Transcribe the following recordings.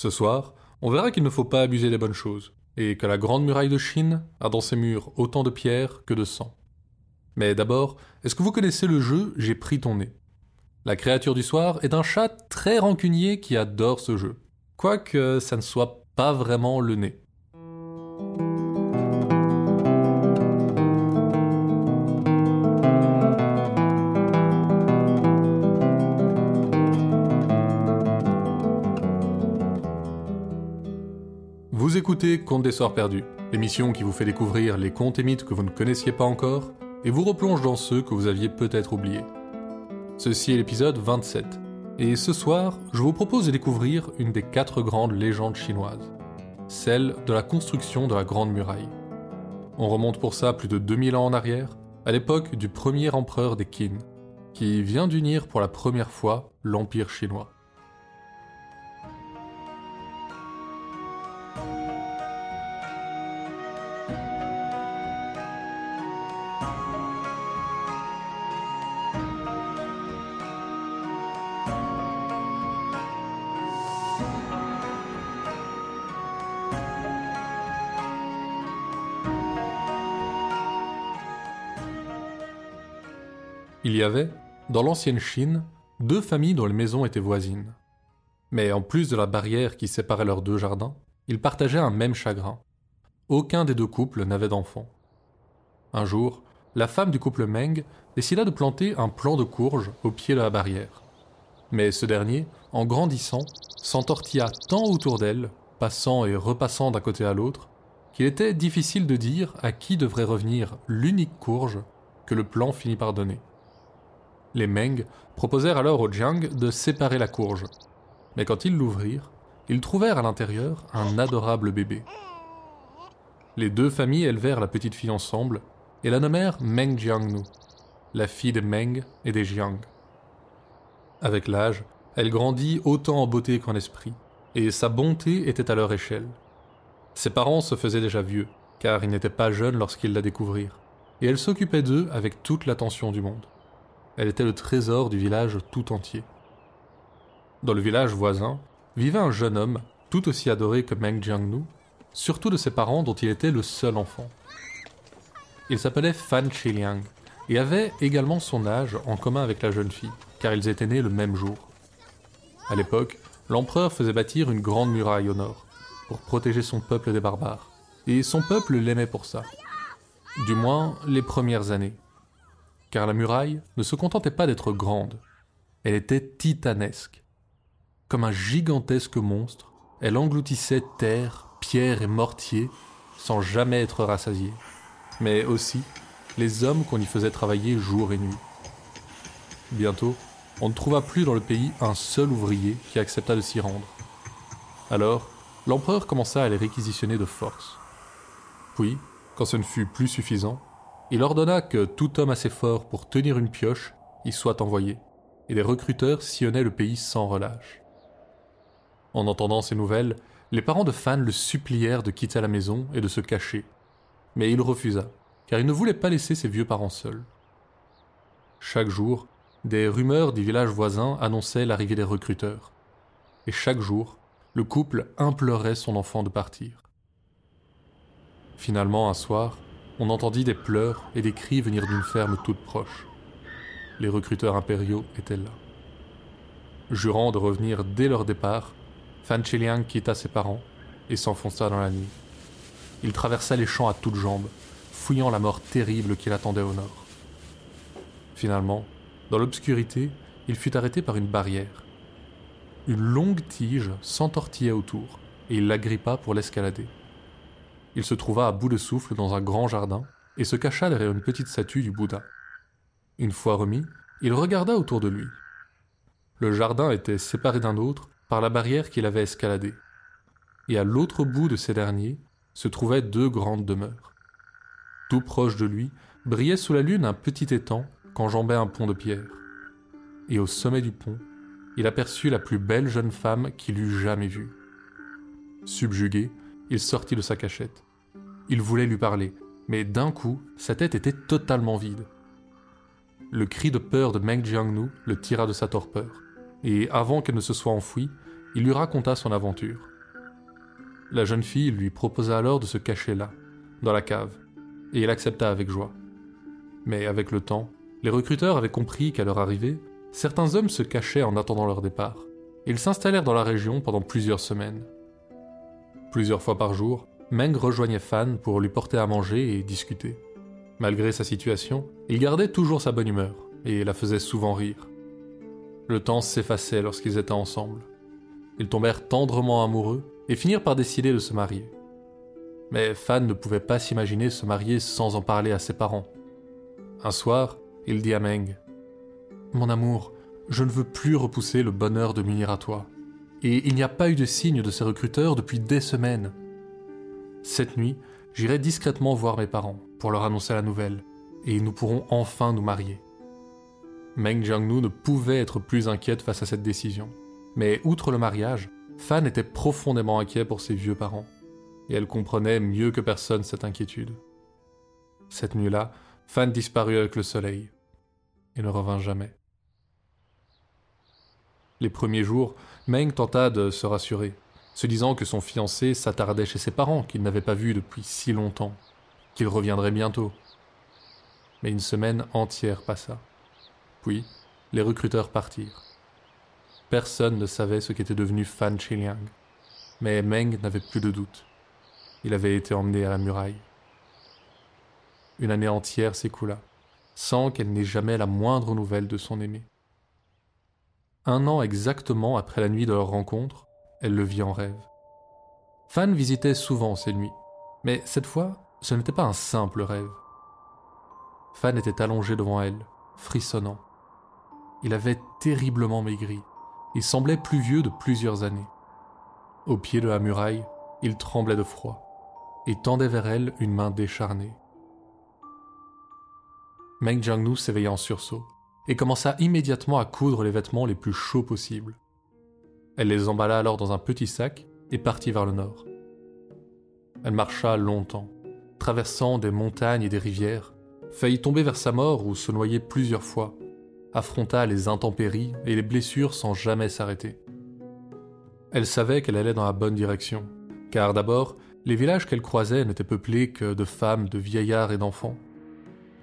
Ce soir, on verra qu'il ne faut pas abuser des bonnes choses, et que la grande muraille de Chine a dans ses murs autant de pierres que de sang. Mais d'abord, est-ce que vous connaissez le jeu J'ai pris ton nez La créature du soir est un chat très rancunier qui adore ce jeu, quoique ça ne soit pas vraiment le nez. Écoutez Contes des Soirs Perdus, l'émission qui vous fait découvrir les contes et mythes que vous ne connaissiez pas encore et vous replonge dans ceux que vous aviez peut-être oubliés. Ceci est l'épisode 27, et ce soir, je vous propose de découvrir une des quatre grandes légendes chinoises, celle de la construction de la Grande Muraille. On remonte pour ça plus de 2000 ans en arrière, à l'époque du premier empereur des Qin, qui vient d'unir pour la première fois l'Empire chinois. Il y avait, dans l'ancienne Chine, deux familles dont les maisons étaient voisines. Mais en plus de la barrière qui séparait leurs deux jardins, ils partageaient un même chagrin. Aucun des deux couples n'avait d'enfants. Un jour, la femme du couple Meng décida de planter un plant de courge au pied de la barrière. Mais ce dernier, en grandissant, s'entortilla tant autour d'elle, passant et repassant d'un côté à l'autre, qu'il était difficile de dire à qui devrait revenir l'unique courge que le plan finit par donner. Les Meng proposèrent alors au Jiang de séparer la courge. Mais quand ils l'ouvrirent, ils trouvèrent à l'intérieur un adorable bébé. Les deux familles élevèrent la petite fille ensemble et la nommèrent Meng Jiangnu, la fille des Meng et des Jiang. Avec l'âge, elle grandit autant en beauté qu'en esprit, et sa bonté était à leur échelle. Ses parents se faisaient déjà vieux, car ils n'étaient pas jeunes lorsqu'ils la découvrirent, et elle s'occupait d'eux avec toute l'attention du monde. Elle était le trésor du village tout entier. Dans le village voisin vivait un jeune homme, tout aussi adoré que Meng Jiangnu, surtout de ses parents dont il était le seul enfant. Il s'appelait Fan Chiliang et avait également son âge en commun avec la jeune fille, car ils étaient nés le même jour. À l'époque, l'empereur faisait bâtir une grande muraille au nord, pour protéger son peuple des barbares, et son peuple l'aimait pour ça. Du moins, les premières années car la muraille ne se contentait pas d'être grande, elle était titanesque. Comme un gigantesque monstre, elle engloutissait terre, pierre et mortier sans jamais être rassasiée, mais aussi les hommes qu'on y faisait travailler jour et nuit. Bientôt, on ne trouva plus dans le pays un seul ouvrier qui accepta de s'y rendre. Alors, l'empereur commença à les réquisitionner de force. Puis, quand ce ne fut plus suffisant, il ordonna que tout homme assez fort pour tenir une pioche y soit envoyé, et les recruteurs sillonnaient le pays sans relâche. En entendant ces nouvelles, les parents de Fan le supplièrent de quitter la maison et de se cacher, mais il refusa, car il ne voulait pas laisser ses vieux parents seuls. Chaque jour, des rumeurs des villages voisins annonçaient l'arrivée des recruteurs, et chaque jour, le couple implorait son enfant de partir. Finalement, un soir, on entendit des pleurs et des cris venir d'une ferme toute proche. Les recruteurs impériaux étaient là. Jurant de revenir dès leur départ, Fan Chiliang quitta ses parents et s'enfonça dans la nuit. Il traversa les champs à toutes jambes, fouillant la mort terrible qui l'attendait au nord. Finalement, dans l'obscurité, il fut arrêté par une barrière. Une longue tige s'entortillait autour, et il l'agrippa pour l'escalader il se trouva à bout de souffle dans un grand jardin et se cacha derrière une petite statue du Bouddha. Une fois remis, il regarda autour de lui. Le jardin était séparé d'un autre par la barrière qu'il avait escaladée, et à l'autre bout de ces derniers se trouvaient deux grandes demeures. Tout proche de lui brillait sous la lune un petit étang qu'enjambait un pont de pierre. Et au sommet du pont, il aperçut la plus belle jeune femme qu'il eût jamais vue. Subjugué, il sortit de sa cachette. Il voulait lui parler, mais d'un coup, sa tête était totalement vide. Le cri de peur de Meng Jiangnu le tira de sa torpeur, et avant qu'elle ne se soit enfouie, il lui raconta son aventure. La jeune fille lui proposa alors de se cacher là, dans la cave, et il accepta avec joie. Mais avec le temps, les recruteurs avaient compris qu'à leur arrivée, certains hommes se cachaient en attendant leur départ. Ils s'installèrent dans la région pendant plusieurs semaines. Plusieurs fois par jour, Meng rejoignait Fan pour lui porter à manger et discuter. Malgré sa situation, il gardait toujours sa bonne humeur et la faisait souvent rire. Le temps s'effaçait lorsqu'ils étaient ensemble. Ils tombèrent tendrement amoureux et finirent par décider de se marier. Mais Fan ne pouvait pas s'imaginer se marier sans en parler à ses parents. Un soir, il dit à Meng Mon amour, je ne veux plus repousser le bonheur de m'unir à toi. Et il n'y a pas eu de signe de ces recruteurs depuis des semaines. Cette nuit, j'irai discrètement voir mes parents pour leur annoncer la nouvelle, et nous pourrons enfin nous marier. Meng Jiangnu ne pouvait être plus inquiète face à cette décision. Mais outre le mariage, Fan était profondément inquiet pour ses vieux parents, et elle comprenait mieux que personne cette inquiétude. Cette nuit-là, Fan disparut avec le soleil, et ne revint jamais. Les premiers jours, Meng tenta de se rassurer, se disant que son fiancé s'attardait chez ses parents qu'il n'avait pas vus depuis si longtemps, qu'il reviendrait bientôt. Mais une semaine entière passa. Puis, les recruteurs partirent. Personne ne savait ce qu'était devenu Fan Chiliang, mais Meng n'avait plus de doute. Il avait été emmené à la muraille. Une année entière s'écoula, sans qu'elle n'ait jamais la moindre nouvelle de son aimé. Un an exactement après la nuit de leur rencontre, elle le vit en rêve. Fan visitait souvent ces nuits, mais cette fois, ce n'était pas un simple rêve. Fan était allongé devant elle, frissonnant. Il avait terriblement maigri. Il semblait plus vieux de plusieurs années. Au pied de la muraille, il tremblait de froid et tendait vers elle une main décharnée. Meng Jiangnu s'éveilla en sursaut et commença immédiatement à coudre les vêtements les plus chauds possibles. Elle les emballa alors dans un petit sac et partit vers le nord. Elle marcha longtemps, traversant des montagnes et des rivières, faillit tomber vers sa mort ou se noyer plusieurs fois, affronta les intempéries et les blessures sans jamais s'arrêter. Elle savait qu'elle allait dans la bonne direction, car d'abord, les villages qu'elle croisait n'étaient peuplés que de femmes, de vieillards et d'enfants.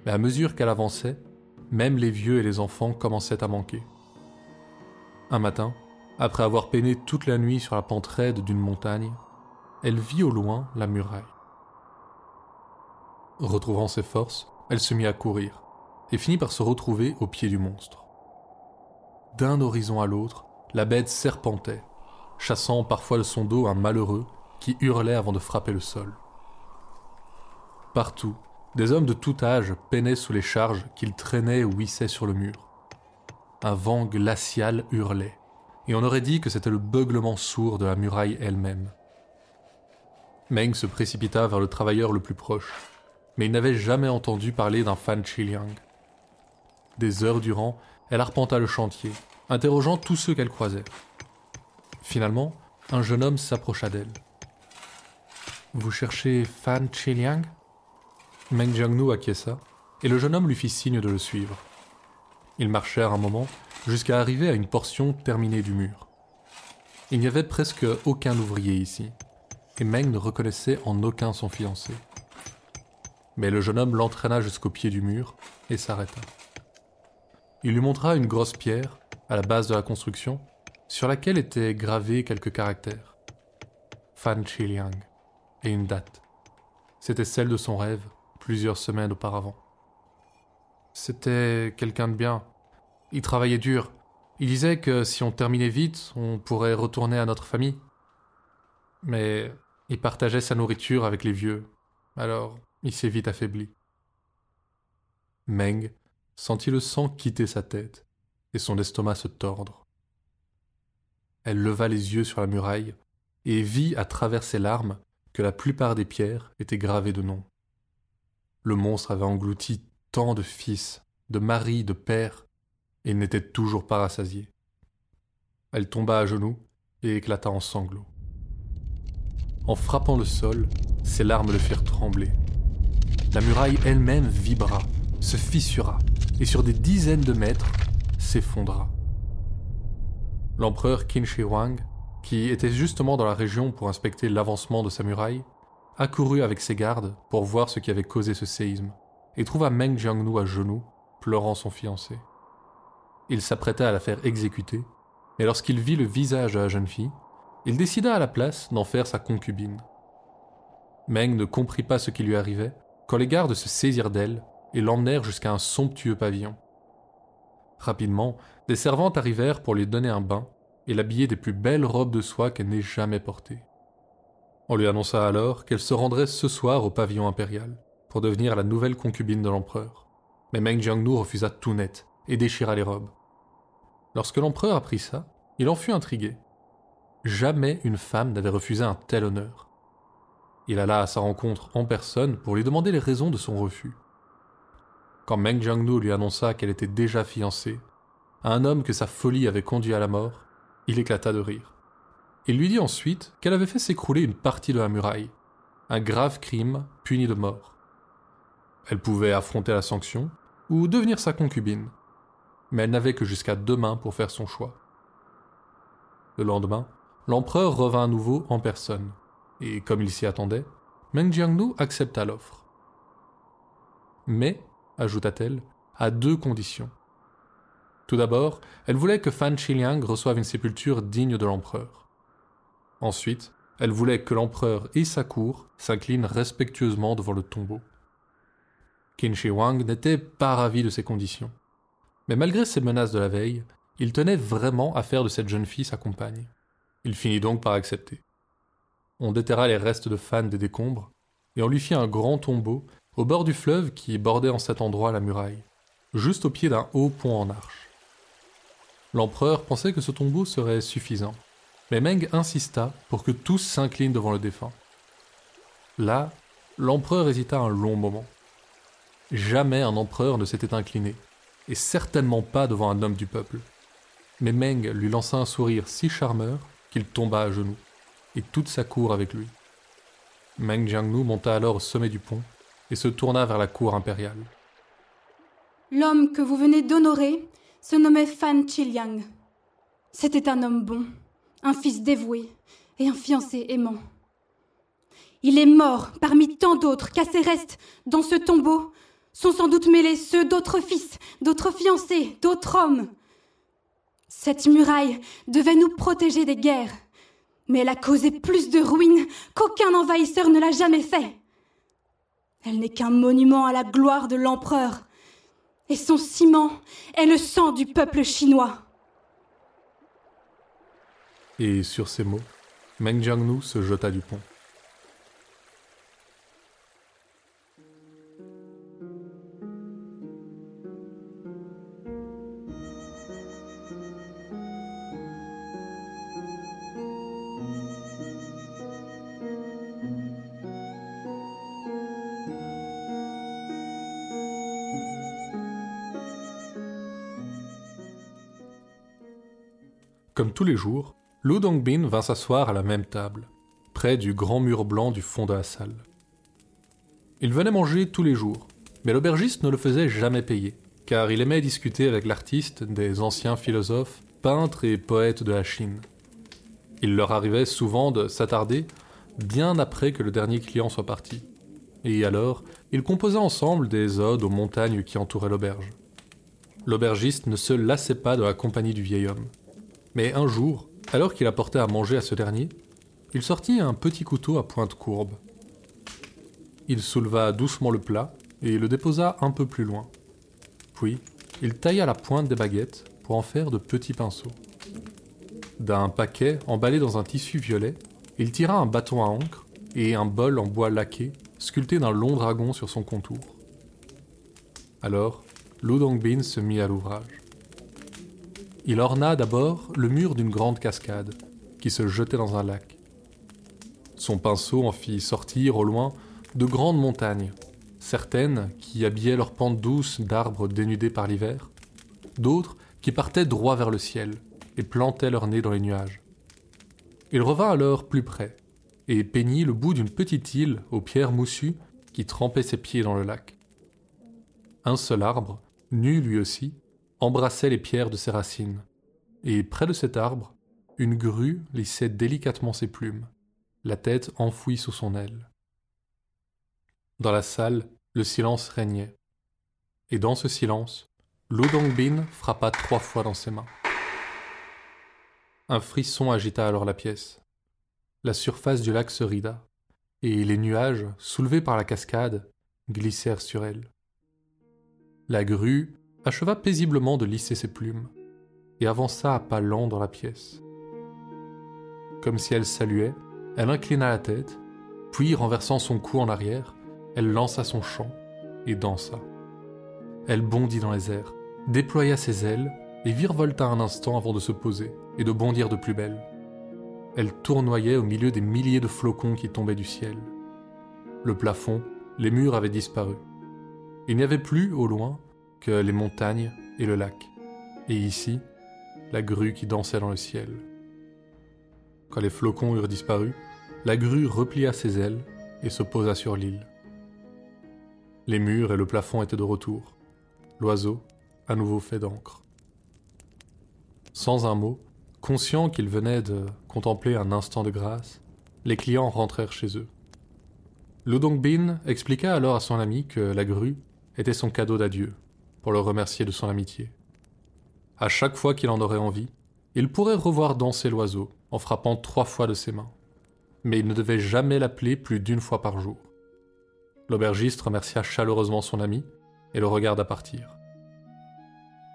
Mais à mesure qu'elle avançait, même les vieux et les enfants commençaient à manquer. Un matin, après avoir peiné toute la nuit sur la pente raide d'une montagne, elle vit au loin la muraille. Retrouvant ses forces, elle se mit à courir et finit par se retrouver au pied du monstre. D'un horizon à l'autre, la bête serpentait, chassant parfois de son dos un malheureux qui hurlait avant de frapper le sol. Partout, des hommes de tout âge peinaient sous les charges qu'ils traînaient ou hissaient sur le mur. Un vent glacial hurlait, et on aurait dit que c'était le beuglement sourd de la muraille elle-même. Meng se précipita vers le travailleur le plus proche, mais il n'avait jamais entendu parler d'un Fan Chiliang. Des heures durant, elle arpenta le chantier, interrogeant tous ceux qu'elle croisait. Finalement, un jeune homme s'approcha d'elle. Vous cherchez Fan Chiliang Meng Jiangnu acquiesça, et le jeune homme lui fit signe de le suivre. Ils marchèrent un moment jusqu'à arriver à une portion terminée du mur. Il n'y avait presque aucun ouvrier ici, et Meng ne reconnaissait en aucun son fiancé. Mais le jeune homme l'entraîna jusqu'au pied du mur et s'arrêta. Il lui montra une grosse pierre, à la base de la construction, sur laquelle étaient gravés quelques caractères. Fan Chiliang et une date. C'était celle de son rêve, plusieurs semaines auparavant. C'était quelqu'un de bien. Il travaillait dur. Il disait que si on terminait vite, on pourrait retourner à notre famille. Mais il partageait sa nourriture avec les vieux. Alors, il s'est vite affaibli. Meng sentit le sang quitter sa tête et son estomac se tordre. Elle leva les yeux sur la muraille et vit à travers ses larmes que la plupart des pierres étaient gravées de noms. Le monstre avait englouti tant de fils, de maris, de pères, et n'était toujours pas rassasié. Elle tomba à genoux et éclata en sanglots. En frappant le sol, ses larmes le firent trembler. La muraille elle-même vibra, se fissura, et sur des dizaines de mètres s'effondra. L'empereur Qin Shi Huang, qui était justement dans la région pour inspecter l'avancement de sa muraille, accourut avec ses gardes pour voir ce qui avait causé ce séisme, et trouva Meng Jiangnu à genoux, pleurant son fiancé. Il s'apprêta à la faire exécuter, mais lorsqu'il vit le visage de la jeune fille, il décida à la place d'en faire sa concubine. Meng ne comprit pas ce qui lui arrivait quand les gardes se saisirent d'elle et l'emmenèrent jusqu'à un somptueux pavillon. Rapidement, des servantes arrivèrent pour lui donner un bain et l'habiller des plus belles robes de soie qu'elle n'ait jamais portées. On lui annonça alors qu'elle se rendrait ce soir au pavillon impérial pour devenir la nouvelle concubine de l'empereur. Mais Meng Jiangnu refusa tout net et déchira les robes. Lorsque l'empereur apprit ça, il en fut intrigué. Jamais une femme n'avait refusé un tel honneur. Il alla à sa rencontre en personne pour lui demander les raisons de son refus. Quand Meng Jiangnu lui annonça qu'elle était déjà fiancée à un homme que sa folie avait conduit à la mort, il éclata de rire. Il lui dit ensuite qu'elle avait fait s'écrouler une partie de la muraille, un grave crime puni de mort. Elle pouvait affronter la sanction ou devenir sa concubine, mais elle n'avait que jusqu'à demain pour faire son choix. Le lendemain, l'empereur revint à nouveau en personne et comme il s'y attendait, Meng Jiangnu accepta l'offre. Mais, ajouta-t-elle, à deux conditions. Tout d'abord, elle voulait que Fan Xiliang reçoive une sépulture digne de l'empereur. Ensuite, elle voulait que l'empereur et sa cour s'inclinent respectueusement devant le tombeau. Qin Shi n'était pas ravi de ces conditions. Mais malgré ses menaces de la veille, il tenait vraiment à faire de cette jeune fille sa compagne. Il finit donc par accepter on déterra les restes de fans des décombres, et on lui fit un grand tombeau au bord du fleuve qui bordait en cet endroit la muraille, juste au pied d'un haut pont en arche. L'empereur pensait que ce tombeau serait suffisant, mais Meng insista pour que tous s'inclinent devant le défunt. Là, l'empereur hésita un long moment. Jamais un empereur ne s'était incliné, et certainement pas devant un homme du peuple. Mais Meng lui lança un sourire si charmeur qu'il tomba à genoux et toute sa cour avec lui. Meng Jiangnu monta alors au sommet du pont et se tourna vers la cour impériale. L'homme que vous venez d'honorer se nommait Fan Chiliang. C'était un homme bon, un fils dévoué et un fiancé aimant. Il est mort parmi tant d'autres qu'à ses restes, dans ce tombeau, sont sans doute mêlés ceux d'autres fils, d'autres fiancés, d'autres hommes. Cette muraille devait nous protéger des guerres, mais elle a causé plus de ruines qu'aucun envahisseur ne l'a jamais fait. Elle n'est qu'un monument à la gloire de l'empereur, et son ciment est le sang du peuple chinois. Et sur ces mots, Meng Jiangnu se jeta du pont. Comme tous les jours, Lu Dongbin vint s'asseoir à la même table, près du grand mur blanc du fond de la salle. Il venait manger tous les jours, mais l'aubergiste ne le faisait jamais payer, car il aimait discuter avec l'artiste des anciens philosophes, peintres et poètes de la Chine. Il leur arrivait souvent de s'attarder bien après que le dernier client soit parti. Et alors, ils composaient ensemble des odes aux montagnes qui entouraient l'auberge. L'aubergiste ne se lassait pas de la compagnie du vieil homme. Mais un jour, alors qu'il apportait à manger à ce dernier, il sortit un petit couteau à pointe courbe. Il souleva doucement le plat et le déposa un peu plus loin. Puis, il tailla la pointe des baguettes pour en faire de petits pinceaux. D'un paquet emballé dans un tissu violet, il tira un bâton à encre et un bol en bois laqué sculpté d'un long dragon sur son contour. Alors, Lu Dongbin se mit à l'ouvrage. Il orna d'abord le mur d'une grande cascade qui se jetait dans un lac. Son pinceau en fit sortir au loin de grandes montagnes, certaines qui habillaient leurs pentes douces d'arbres dénudés par l'hiver, d'autres qui partaient droit vers le ciel et plantaient leur nez dans les nuages. Il revint alors plus près et peignit le bout d'une petite île aux pierres moussues qui trempait ses pieds dans le lac. Un seul arbre, nu lui aussi, embrassait les pierres de ses racines, et près de cet arbre, une grue lissait délicatement ses plumes, la tête enfouie sous son aile. Dans la salle, le silence régnait. Et dans ce silence, Ludongbin frappa trois fois dans ses mains. Un frisson agita alors la pièce. La surface du lac se rida, et les nuages, soulevés par la cascade, glissèrent sur elle. La grue acheva paisiblement de lisser ses plumes, et avança à pas lents dans la pièce. Comme si elle saluait, elle inclina la tête, puis renversant son cou en arrière, elle lança son chant et dansa. Elle bondit dans les airs, déploya ses ailes et virevolta un instant avant de se poser et de bondir de plus belle. Elle tournoyait au milieu des milliers de flocons qui tombaient du ciel. Le plafond, les murs avaient disparu. Il n'y avait plus, au loin, que les montagnes et le lac. Et ici, la grue qui dansait dans le ciel. Quand les flocons eurent disparu, la grue replia ses ailes et se posa sur l'île. Les murs et le plafond étaient de retour. L'oiseau, à nouveau fait d'encre. Sans un mot, conscient qu'ils venaient de contempler un instant de grâce, les clients rentrèrent chez eux. Ludongbin expliqua alors à son ami que la grue était son cadeau d'adieu, pour le remercier de son amitié. À chaque fois qu'il en aurait envie, il pourrait revoir danser l'oiseau en frappant trois fois de ses mains. Mais il ne devait jamais l'appeler plus d'une fois par jour. L'aubergiste remercia chaleureusement son ami et le regarda partir.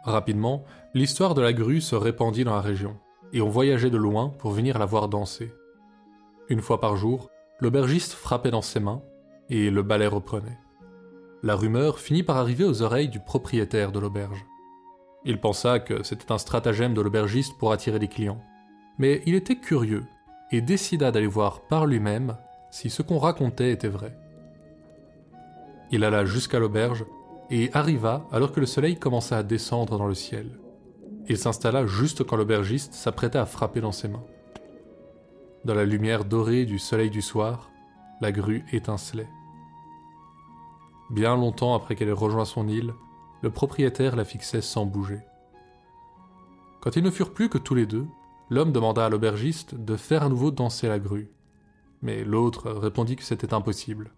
Rapidement, l'histoire de la grue se répandit dans la région, et on voyageait de loin pour venir la voir danser. Une fois par jour, l'aubergiste frappait dans ses mains, et le ballet reprenait. La rumeur finit par arriver aux oreilles du propriétaire de l'auberge. Il pensa que c'était un stratagème de l'aubergiste pour attirer des clients. Mais il était curieux et décida d'aller voir par lui-même si ce qu'on racontait était vrai. Il alla jusqu'à l'auberge et arriva alors que le soleil commençait à descendre dans le ciel. Il s'installa juste quand l'aubergiste s'apprêtait à frapper dans ses mains. Dans la lumière dorée du soleil du soir, la grue étincelait. Bien longtemps après qu'elle ait rejoint son île, le propriétaire la fixait sans bouger. Quand ils ne furent plus que tous les deux, l'homme demanda à l'aubergiste de faire à nouveau danser la grue. Mais l'autre répondit que c'était impossible.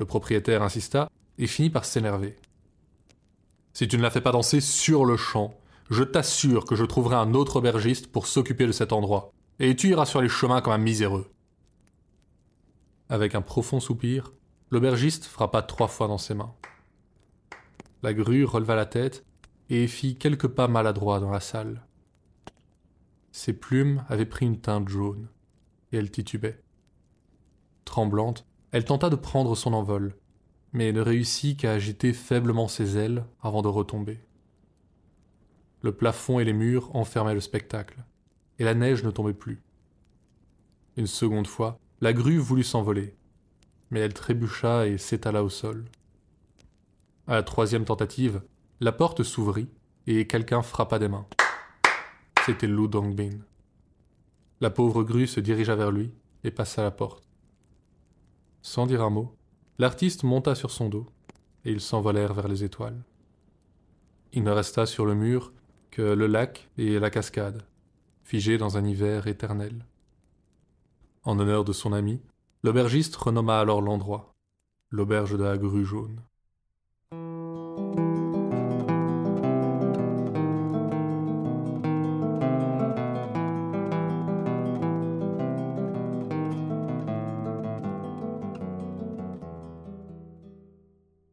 Le propriétaire insista et finit par s'énerver. Si tu ne la fais pas danser sur le champ, je t'assure que je trouverai un autre aubergiste pour s'occuper de cet endroit, et tu iras sur les chemins comme un miséreux. Avec un profond soupir, l'aubergiste frappa trois fois dans ses mains. La grue releva la tête et fit quelques pas maladroits dans la salle. Ses plumes avaient pris une teinte jaune, et elle titubait. Tremblante, elle tenta de prendre son envol, mais ne réussit qu'à agiter faiblement ses ailes avant de retomber. Le plafond et les murs enfermaient le spectacle, et la neige ne tombait plus. Une seconde fois, la grue voulut s'envoler, mais elle trébucha et s'étala au sol. À la troisième tentative, la porte s'ouvrit et quelqu'un frappa des mains. C'était Lu Dongbin. La pauvre grue se dirigea vers lui et passa la porte. Sans dire un mot, L'artiste monta sur son dos, et ils s'envolèrent vers les étoiles. Il ne resta sur le mur que le lac et la cascade, figés dans un hiver éternel. En honneur de son ami, l'aubergiste renomma alors l'endroit l'auberge de la grue jaune.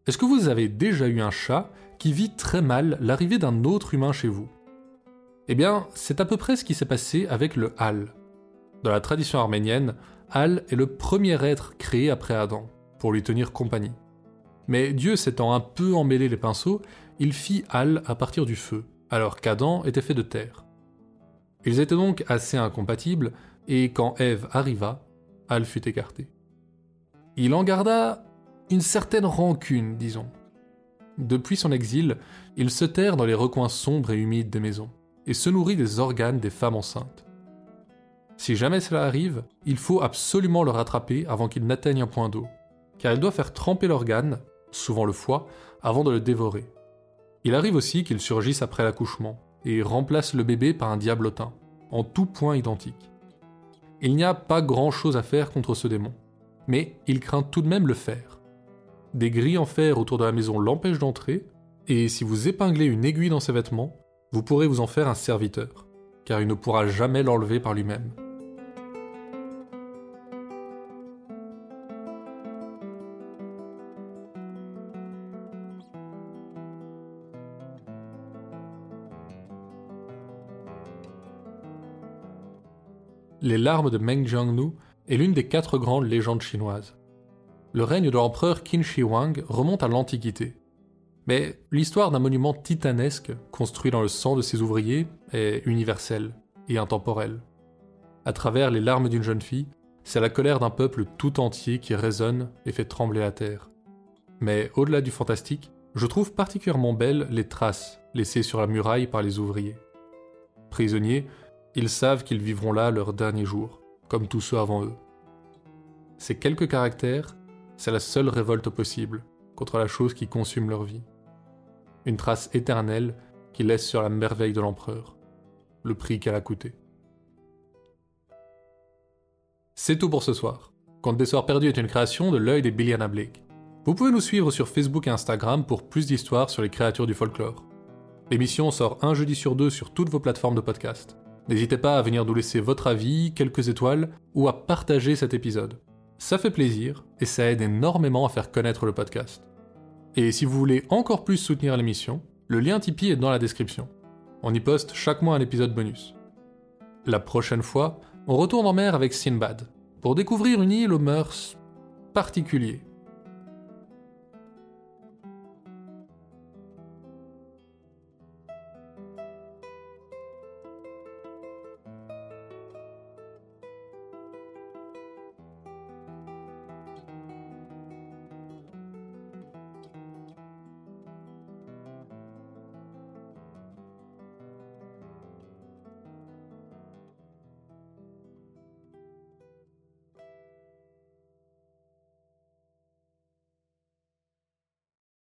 Est-ce que vous avez déjà eu un chat qui vit très mal l'arrivée d'un autre humain chez vous? Eh bien, c'est à peu près ce qui s'est passé avec le Hal. Dans la tradition arménienne, Hal est le premier être créé après Adam, pour lui tenir compagnie. Mais Dieu s'étant un peu emmêlé les pinceaux, il fit Hal à partir du feu, alors qu'Adam était fait de terre. Ils étaient donc assez incompatibles, et quand Ève arriva, Hal fut écarté. Il en garda une certaine rancune, disons. Depuis son exil, il se terre dans les recoins sombres et humides des maisons, et se nourrit des organes des femmes enceintes. Si jamais cela arrive, il faut absolument le rattraper avant qu'il n'atteigne un point d'eau, car il doit faire tremper l'organe, souvent le foie, avant de le dévorer. Il arrive aussi qu'il surgisse après l'accouchement, et remplace le bébé par un diablotin, en tout point identique. Il n'y a pas grand-chose à faire contre ce démon, mais il craint tout de même le fer. Des grilles en fer autour de la maison l'empêchent d'entrer, et si vous épinglez une aiguille dans ses vêtements, vous pourrez vous en faire un serviteur, car il ne pourra jamais l'enlever par lui-même. Les larmes de Meng Jiangnu est l'une des quatre grandes légendes chinoises. Le règne de l'empereur Qin Shi Huang remonte à l'Antiquité. Mais l'histoire d'un monument titanesque construit dans le sang de ses ouvriers est universelle et intemporelle. À travers les larmes d'une jeune fille, c'est la colère d'un peuple tout entier qui résonne et fait trembler la terre. Mais au-delà du fantastique, je trouve particulièrement belles les traces laissées sur la muraille par les ouvriers. Prisonniers, ils savent qu'ils vivront là leur dernier jour, comme tous ceux avant eux. Ces quelques caractères, c'est la seule révolte possible contre la chose qui consume leur vie. Une trace éternelle qui laisse sur la merveille de l'empereur, le prix qu'elle a coûté. C'est tout pour ce soir. Conte des Soirs Perdus est une création de l'œil des Billiana Blake. Vous pouvez nous suivre sur Facebook et Instagram pour plus d'histoires sur les créatures du folklore. L'émission sort un jeudi sur deux sur toutes vos plateformes de podcast. N'hésitez pas à venir nous laisser votre avis, quelques étoiles, ou à partager cet épisode. Ça fait plaisir et ça aide énormément à faire connaître le podcast. Et si vous voulez encore plus soutenir l'émission, le lien Tipeee est dans la description. On y poste chaque mois un épisode bonus. La prochaine fois, on retourne en mer avec Sinbad, pour découvrir une île aux mœurs particuliers.